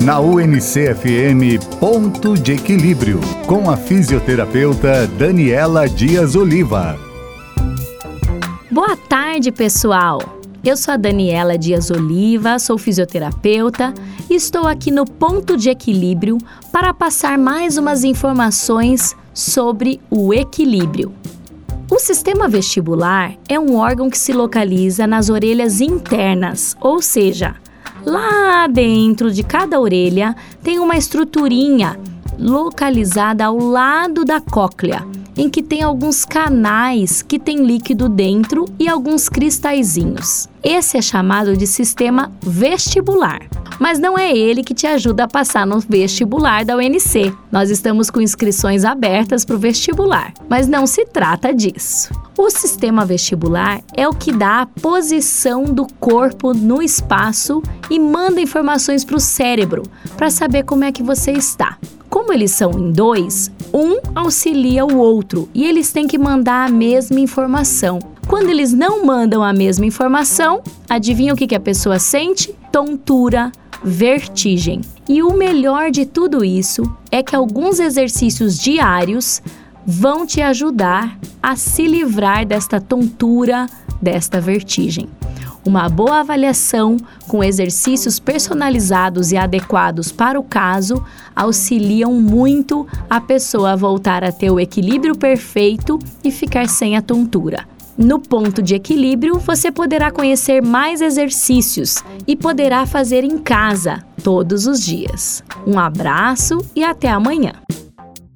Na UNCFM Ponto de Equilíbrio, com a fisioterapeuta Daniela Dias Oliva. Boa tarde, pessoal! Eu sou a Daniela Dias Oliva, sou fisioterapeuta e estou aqui no Ponto de Equilíbrio para passar mais umas informações sobre o equilíbrio. O sistema vestibular é um órgão que se localiza nas orelhas internas, ou seja, lá dentro de cada orelha tem uma estruturinha localizada ao lado da cóclea, em que tem alguns canais que tem líquido dentro e alguns cristalzinhos. Esse é chamado de sistema vestibular mas não é ele que te ajuda a passar no vestibular da UNC. Nós estamos com inscrições abertas para o vestibular, mas não se trata disso. O sistema vestibular é o que dá a posição do corpo no espaço e manda informações para o cérebro para saber como é que você está. Como eles são em dois, um auxilia o outro e eles têm que mandar a mesma informação. Quando eles não mandam a mesma informação, adivinha o que, que a pessoa sente? Tontura, vertigem. E o melhor de tudo isso é que alguns exercícios diários vão te ajudar a se livrar desta tontura, desta vertigem. Uma boa avaliação com exercícios personalizados e adequados para o caso auxiliam muito a pessoa a voltar a ter o equilíbrio perfeito e ficar sem a tontura. No ponto de equilíbrio, você poderá conhecer mais exercícios e poderá fazer em casa todos os dias. Um abraço e até amanhã!